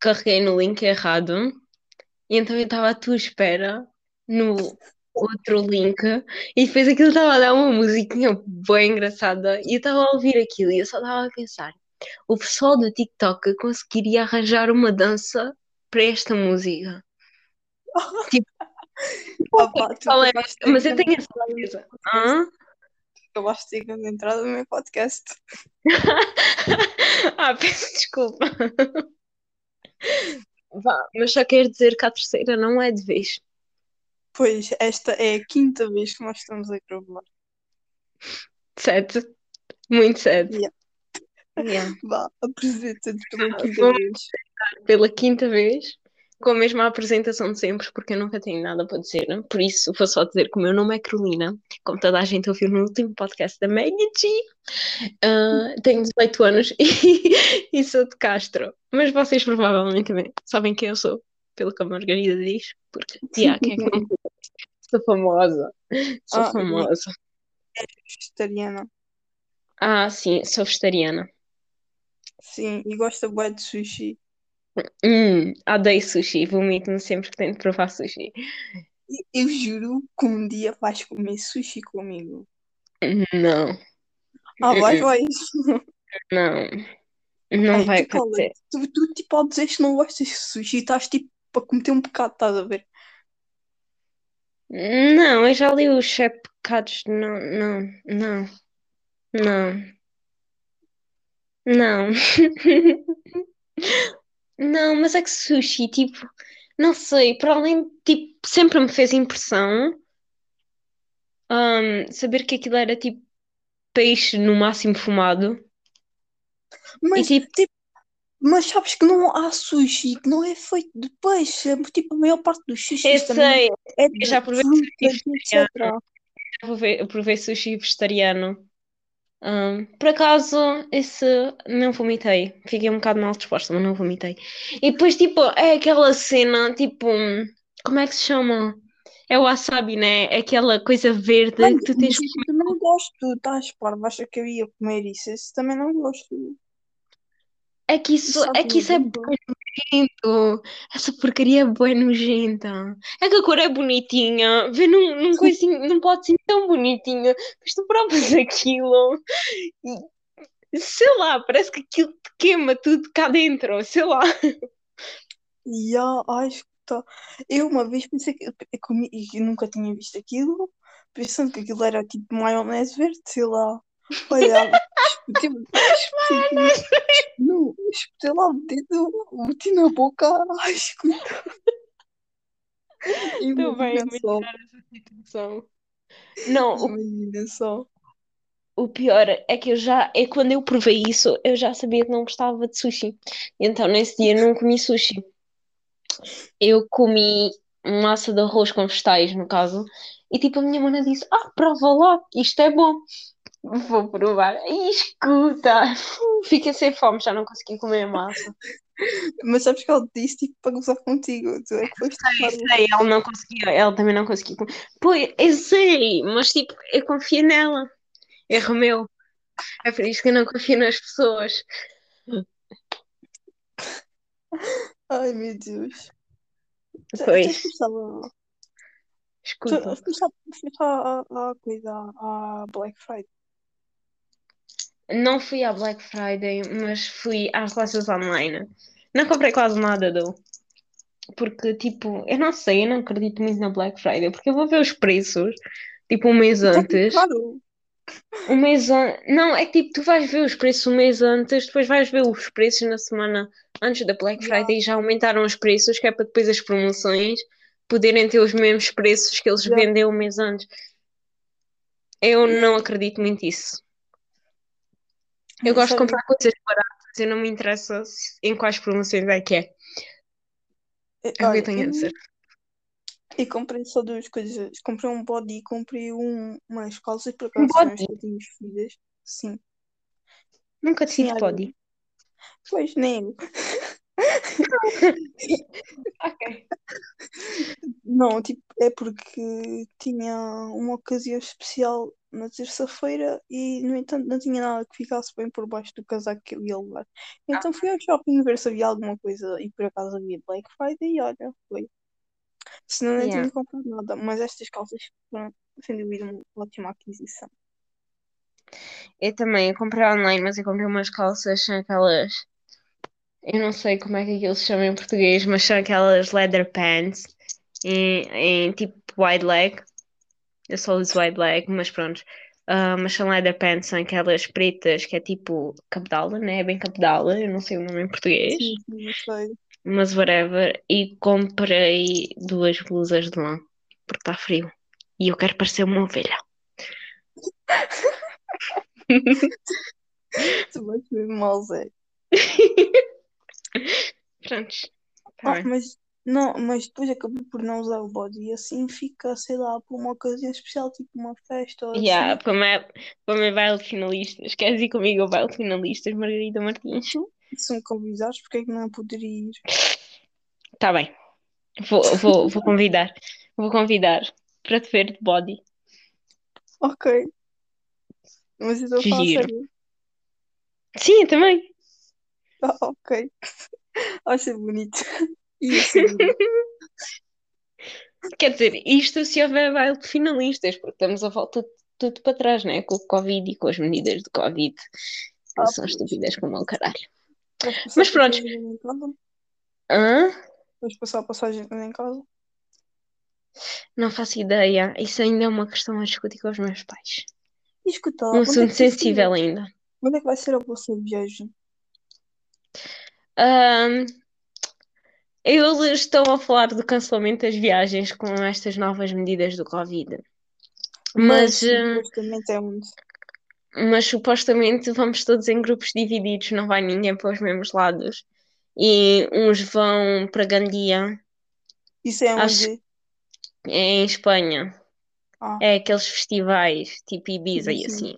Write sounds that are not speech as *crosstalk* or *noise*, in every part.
carreguei no link errado e então eu estava à tua espera no outro link e depois aquilo estava a dar uma musiquinha bem engraçada e eu estava a ouvir aquilo e eu só estava a pensar o pessoal do TikTok conseguiria arranjar uma dança para esta música. *laughs* tipo, Opa, *laughs* é? Mas eu tenho essa certeza. de dizer que não entrada no meu podcast. *laughs* ah, peço desculpa. Vá, mas só quero dizer que a terceira não é de vez. Pois, esta é a quinta vez que nós estamos a gravar. Sete. Muito sete. Yeah. Yeah. Vá, apresenta-te pela quinta vez. Pela quinta vez, com a mesma apresentação de sempre, porque eu nunca tenho nada para dizer. né? Por isso, vou só dizer que o meu nome é Carolina, como toda a gente ouviu no último podcast da Maggie G. Ah, tenho 18 anos *laughs* e, e sou de Castro. Mas vocês provavelmente também sabem quem eu sou, pelo que a Margarida diz, porque, yeah, quem é que não? *laughs* Sou famosa. Sou Ah, famosa. vegetariana. Ah, sim, sou vegetariana. Sim, e gosta bué de sushi. Hum, odeio sushi, vomito-me sempre que tento provar sushi. Eu juro que um dia vais comer sushi comigo. Não, Ah, vais, Uh-uh. vais. não, não Ai, vai tu cala acontecer. tu, tu tipo ao dizer que não gostas de sushi, estás tipo para cometer um pecado, estás a ver? Não, eu já li os sete pecados. Não, não, não, não, não. *laughs* *laughs* Não, mas é que sushi, tipo, não sei, para além de, tipo, sempre me fez impressão, hum, saber que aquilo era tipo peixe no máximo fumado. E Mas, tipo, tipo, mas sabes que não há sushi que não é feito de peixe. Tipo, a maior parte dos eu sushis também sei, é eu já de provei sushi frutas, vegetariano. etc. Já provei, eu provei sushi vegetariano. Hum, por acaso, esse não vomitei. Fiquei um bocado mal disposta, mas não vomitei. E depois, tipo, é aquela cena, tipo, como é que se chama? É o wasabi, né? É aquela coisa verde Mano, que tu tens isso eu também não gosto. Estás parvo, acha que eu ia comer isso? Isso também não gosto. É que isso, Isso sabe é que isso é bué nojento. Essa porcaria é bué nojenta. É que a cor é bonitinha. Vê num, num coisinho, num potezinho tão bonitinho. Mas tu provas *laughs* aquilo e, sei lá, parece que aquilo te queima tudo cá dentro. Sei lá. E ah, acho que tá. Eu uma vez pensei que eu comi e nunca tinha visto aquilo, pensando que aquilo era tipo maionese verde, sei lá. Olha, espetei, espetei, não, espetei lá o dedo, meti na boca, ai, escuta. Estou bem só, situação. Não, imagina só. o pior é que eu já, é quando eu provei isso, eu já sabia que não gostava de sushi. Então nesse dia não comi sushi. Eu comi massa de arroz com vegetais, no caso, e tipo a minha mana disse: Ah, prova lá, isto é bom. Vou provar. E escuta, fiquei sem fome, já não consegui comer a massa. Mas sabes que ela disse tipo para gozar contigo, tu é que foste Sei, sei, ela não conseguia, ela também não conseguia comer. Pois, eu sei, mas tipo, eu confio nela. Erro meu. É por isso que eu não confio nas pessoas. Ai meu Deus. Pois, escuta. à, à, à coisa, à Black Friday. Não fui à Black Friday, mas fui às lojas online. Não comprei quase nada, do. Porque, tipo, eu não sei, eu não acredito muito na Black Friday, porque eu vou ver os preços, tipo, um mês tudo antes. caro. Um mês antes. Não, é que tipo, tu vais ver os preços um mês antes, depois vais ver os preços na semana antes da Black. Friday e já aumentaram os preços, que é para depois as promoções poderem ter os mesmos preços que eles Yeah. vendem um mês antes. Eu não acredito muito nisso. Eu gosto de comprar coisas baratas, eu não me interessa em quais promoções é que é. É o que eu tenho a dizer. eu comprei só duas coisas. Comprei um body e comprei um, umas calças, Um acaso são as body? que eu tenho vestidas. Sim. Nunca Sim, tive body. Pois, nem eu. *laughs* Ok. Não, tipo, é porque tinha uma ocasião especial na terça-feira e, no entanto, não tinha nada que ficasse bem por baixo do casaco que eu ia levar. Então fui ao shopping ver se havia alguma coisa e por acaso havia Black Friday e olha, foi. Senão não Yeah. tinha comprado nada, mas estas calças foram, sem dúvida, uma ótima aquisição. Eu também, eu comprei online, mas eu comprei umas calças, são aquelas. Eu não sei como é que aquilo se chama em português, mas são aquelas leather pants em, em tipo wide leg. Eu só uso wide leg, mas pronto. Ah, mas são leather pants, são aquelas pretas que é tipo cabedala, né? É bem cabedala, eu não sei o nome em português, Sim, não sei. mas whatever. E comprei duas blusas de lã, porque está frio. E eu quero parecer uma ovelha. *laughs* Tu vais ver mal, Zé. *laughs* Prontos. Tá Ah, bem. mas, não, mas depois acabei por não usar o body e assim fica, sei lá, por uma ocasião especial, tipo uma festa ou Yeah, assim. para o meu, para meu baile de finalistas. Queres ir comigo ao baile de finalistas, Margarida Martins? Se me convidares, porque é que não poderia ir? Tá bem. Vou, vou, vou convidar. Vou convidar para te ver de body. Ok. Mas eu estou a falar Giro. sério. Sim, eu também. Ah, ok. *laughs* Ser bonito. *laughs* Quer dizer, isto se houver baile de finalistas, porque estamos a volta de tudo para trás, né? Com o Covid e com as medidas de Covid. Ah, Eles são estúpidas como o caralho. Mas pronto. Hã? Vais passar a passagem em casa? Não faço ideia. Isso ainda é uma questão a discutir com os meus pais. E escuta, Um é que assunto ser? sensível ainda. Onde é que vai ser a vossa viagem? Ahm, eles estão a falar do cancelamento das viagens com estas novas medidas do Covid. Mas Mas, ah, supostamente é mas supostamente vamos todos em grupos divididos, não vai ninguém para os mesmos lados. E uns vão para Gandia, Isso é acho onde? que é em Espanha. Ah, É aqueles festivais, tipo Ibiza sim, e sim. assim.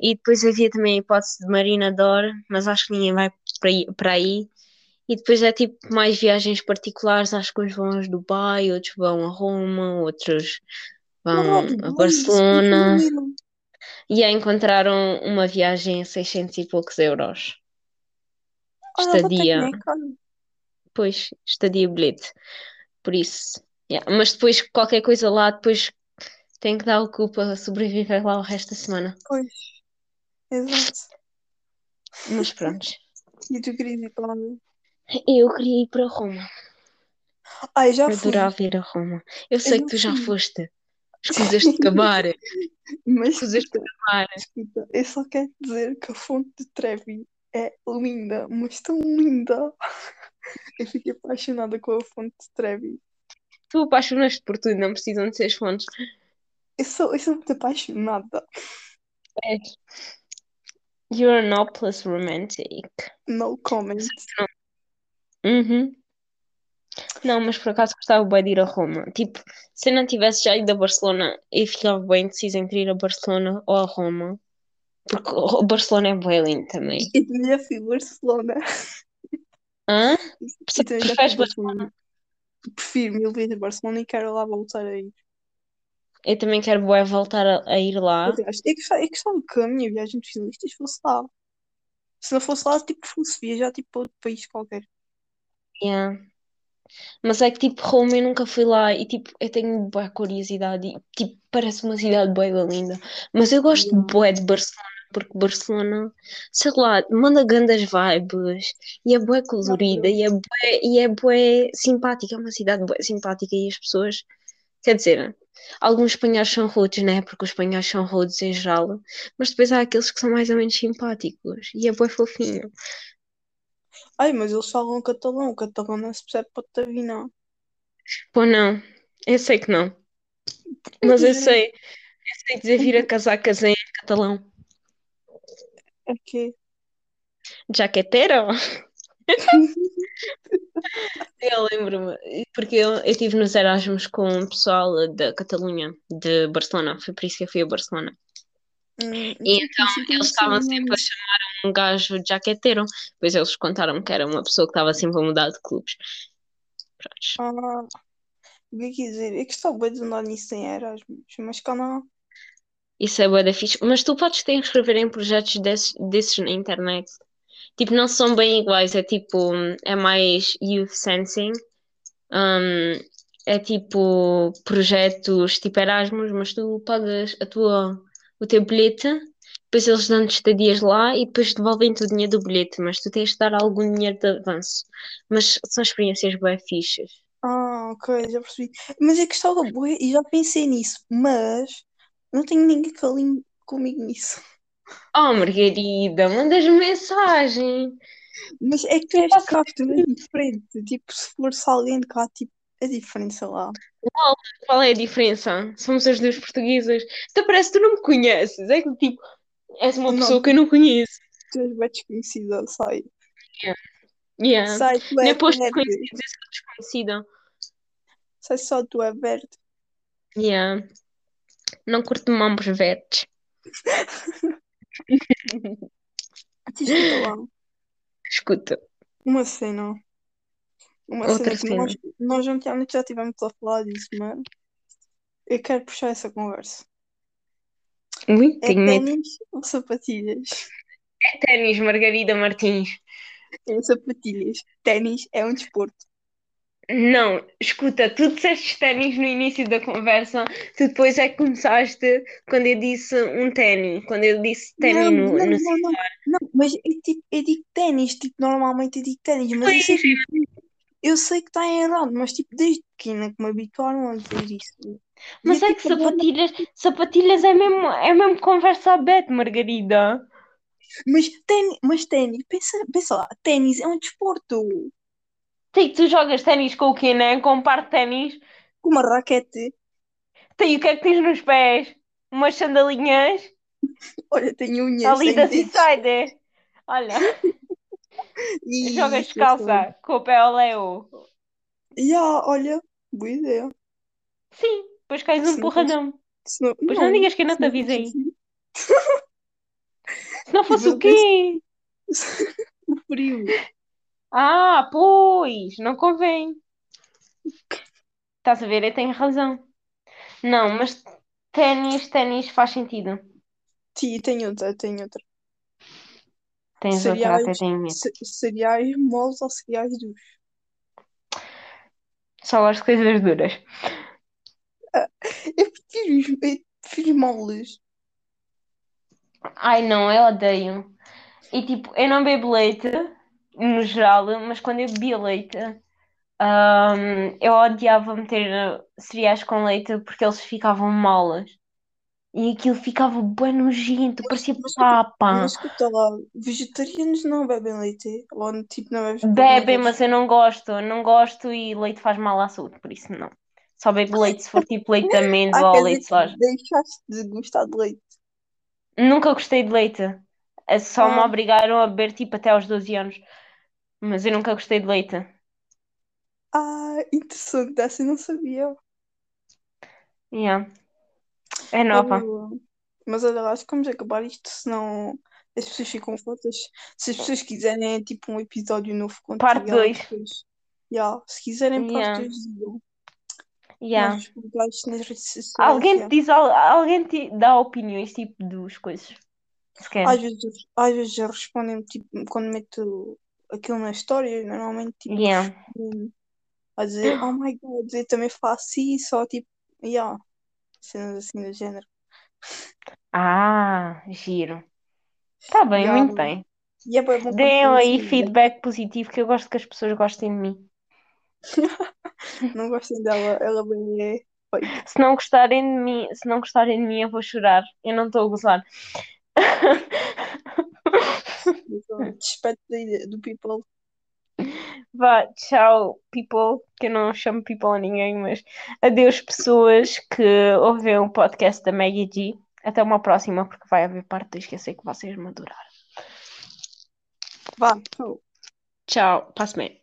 E depois havia também a hipótese de Marina Dor, mas acho que ninguém vai para aí. E depois é tipo mais viagens particulares, acho que uns vão a Dubai, outros vão a Roma, outros vão a Barcelona. isso é giro. E aí encontraram uma viagem a 600 e poucos euros. Que Estadia, pois, estadia bilhete. Por isso, yeah. Mas depois qualquer coisa lá, depois tem que dar o cu para sobreviver lá o resto da semana. Pois, exato. Mas pronto. *laughs* E tu querias ir para onde? Eu queria ir para Roma. Ai, já Eu fui. adorava ir a Roma. Eu Eu sei já que tu já fui. foste. *laughs* Escusas de acabar. Mas Escusas de escuta, acabar. escuta, eu só quero dizer que a fonte de Trevi é linda, mas tão linda. *laughs* Eu fiquei apaixonada com a fonte de Trevi. Tu apaixonaste por tudo, não precisam de ser as fontes. Eu sou, eu sou muito apaixonada. És. You're an hopeless romantic. No comment. Uhum. Não, mas por acaso gostava bem de ir a Roma. Tipo, se eu não tivesse já ido a Barcelona, eu ficava bem decisa entre ir a Barcelona ou a Roma. Porque o Barcelona é bem lindo também. Eu também já fui a Barcelona. Hã? Já fui Preferes a Barcelona? Prefiro mil vezes Barcelona e quero lá voltar a ir. Eu também quero bué voltar a, a ir lá. Gostava, eu gostava que a minha viagem de finalistas fosse lá. Se não fosse lá, tipo, fosse viajar tipo, para outro país qualquer. Yeah. Mas é que tipo, Roma eu nunca fui lá e tipo, eu tenho boa curiosidade e tipo, parece uma cidade bué da linda. Mas eu gosto Yeah. bué de Barcelona, porque Barcelona, sei lá, manda grandes vibes e é bué colorida e é bué, e é bué simpática, é uma cidade bué simpática e as pessoas, quer dizer, alguns espanhóis são rudes, né? Porque os espanhóis são rudes em geral, mas depois há aqueles que são mais ou menos simpáticos e é bué fofinho. Ai, mas eles falam catalão. O catalão não se percebe para tavinar. Pô, não, eu sei que não. Mas eu sei, eu sei dizer vir a *laughs* casar, casei em catalão. Que Jaqueteiro? *laughs* Eu lembro-me, porque eu, eu estive nos Erasmus com o pessoal da Catalunha, de Barcelona, foi por isso que eu fui a Barcelona. Hum, E então, é que Eles estavam sempre a chamar um gajo de jaqueteiro, pois eles contaram que era uma pessoa que estava sempre a mudar de clubes. Prontos. Ah, o que dizer? Eu gostava bem de andar nisso em Erasmus, mas cá não. Isso é bué da fixe. Mas tu podes te inscrever em projetos desses, desses na internet. Tipo, não são bem iguais. É tipo, é mais youth sensing. Um, é tipo projetos tipo Erasmus, mas tu pagas a tua, o teu bilhete, depois eles dão-te estadias lá e depois devolvem-te o dinheiro do bilhete, mas tu tens de dar algum dinheiro de avanço. Mas são experiências bem fixas. Ah, ok, já percebi. Mas é que estava boa e já pensei nisso, mas não tenho ninguém que alinhe comigo nisso. Oh, Margarida, mandas mensagem. Mas é que tu és cá, tu não é diferente. Tipo, se fosse alguém de cá, tipo, é diferente, sei lá. Qual, qual é a diferença? Somos as duas portuguesas. Então parece que tu não me conheces. É que tipo, és uma Não, pessoa que eu não conheço. tu és bem desconhecida, sai. Yeah. Sai, tu é conhecer que sou desconhecida. Sai só, tu é verde. Yeah. Não curto mambos verdes. Te escuta lá. Escuta, Uma cena. Uma outra cena nós, nós antigamente já tivemos a falar disso, mas eu quero puxar essa conversa. Ui, É tenho medo. ténis ou sapatilhas? É ténis, Margarida Martins. É sapatilhas. Ténis é um desporto. Não, escuta, tu disseste ténis no início da conversa, tu depois é que começaste quando eu disse um ténis, quando eu disse ténis no, não, no não, não, não, mas eu, tipo, eu digo ténis, tipo, normalmente eu digo ténis, mas eu sei que, eu sei que está errado, mas tipo, desde pequena que me habituaram a dizer isso. Mas E eu, é que tipo, sapatilhas, sapatilhas é mesmo, é mesmo conversa aberta, Margarida. Mas ténis, mas ténis, pensa, pensa lá, ténis é um desporto. Tem, tu jogas ténis com o quê, né? Com um par de ténis. Com uma raquete, Tem o que é que tens nos pés? Umas sandalinhas *laughs* olha, tem unhas, ali da. Olha, *laughs* Jogas isso, eu sei. descalça com o pé ao leo. Ya, olha, boa ideia. Sim, depois cais um não porradão. Se não, Pois não digas que eu não te não avisei. assim, Se não *laughs* fosse Mas o quê? *laughs* o frio. Ah, pois, não convém. Estás a ver? Eu tenho razão. Não, mas ténis, ténis faz sentido. Sim, tem outra, tem outra. Tens outra, Cereais, medo. ce- cereais moles ou cereais duros? Só de coisas duras. Eu prefiro, eu prefiro moles. Ai, não, eu odeio. E tipo, eu não bebo leite, no geral, mas quando eu bebia leite, hum, eu odiava meter cereais com leite porque eles ficavam moles. E aquilo ficava bem nojento, parecia papa. mas escuta lá, vegetarianos não bebem leite? Ou tipo, não bebes Bebem, mas eu não gosto, eu não gosto e leite faz mal à saúde, por isso não. Só bebo leite se for tipo leite de *laughs* amêndoa ou leite de soja. deixaste de gostar de leite. Nunca gostei de leite. É Só me Ah. obrigaram a beber tipo até aos 12 anos. Mas eu nunca gostei de leite. Ah, interessante, essa eu não sabia. Yeah. É nova. Oh, Mas olha lá, acho que vamos acabar isto, senão as pessoas ficam fotas. Se as pessoas quiserem, tipo, um episódio novo contigo, Parte ela dois. depois. Yeah, se quiserem parte Yeah. 2, digam. Yeah. Alguém te diz, al- alguém te dá opiniões tipo dos coisas. Às vezes, às vezes já respondem, tipo, quando meto aquilo na história, normalmente, tipo, Yeah. a dizer, oh my god, eu também faço isso, ou tipo, yeah, cenas assim do género. Ah, giro. Tá bem, Yeah. muito bem. E é bom Deem aí feedback. positivo que eu gosto que as pessoas gostem de mim. *laughs* Não gostem dela, ela bem é fake. Se não gostarem de mim, se não gostarem de mim, eu vou chorar. Eu não estou a gozar. Despeito do people. Vá, tchau, people, que eu não chamo people a ninguém, mas adeus, pessoas que ouvem o podcast da Maggie G. Até uma próxima, porque vai haver parte 2 que eu sei que vocês me adoraram. Vá, tchau. Tchau, passe bem.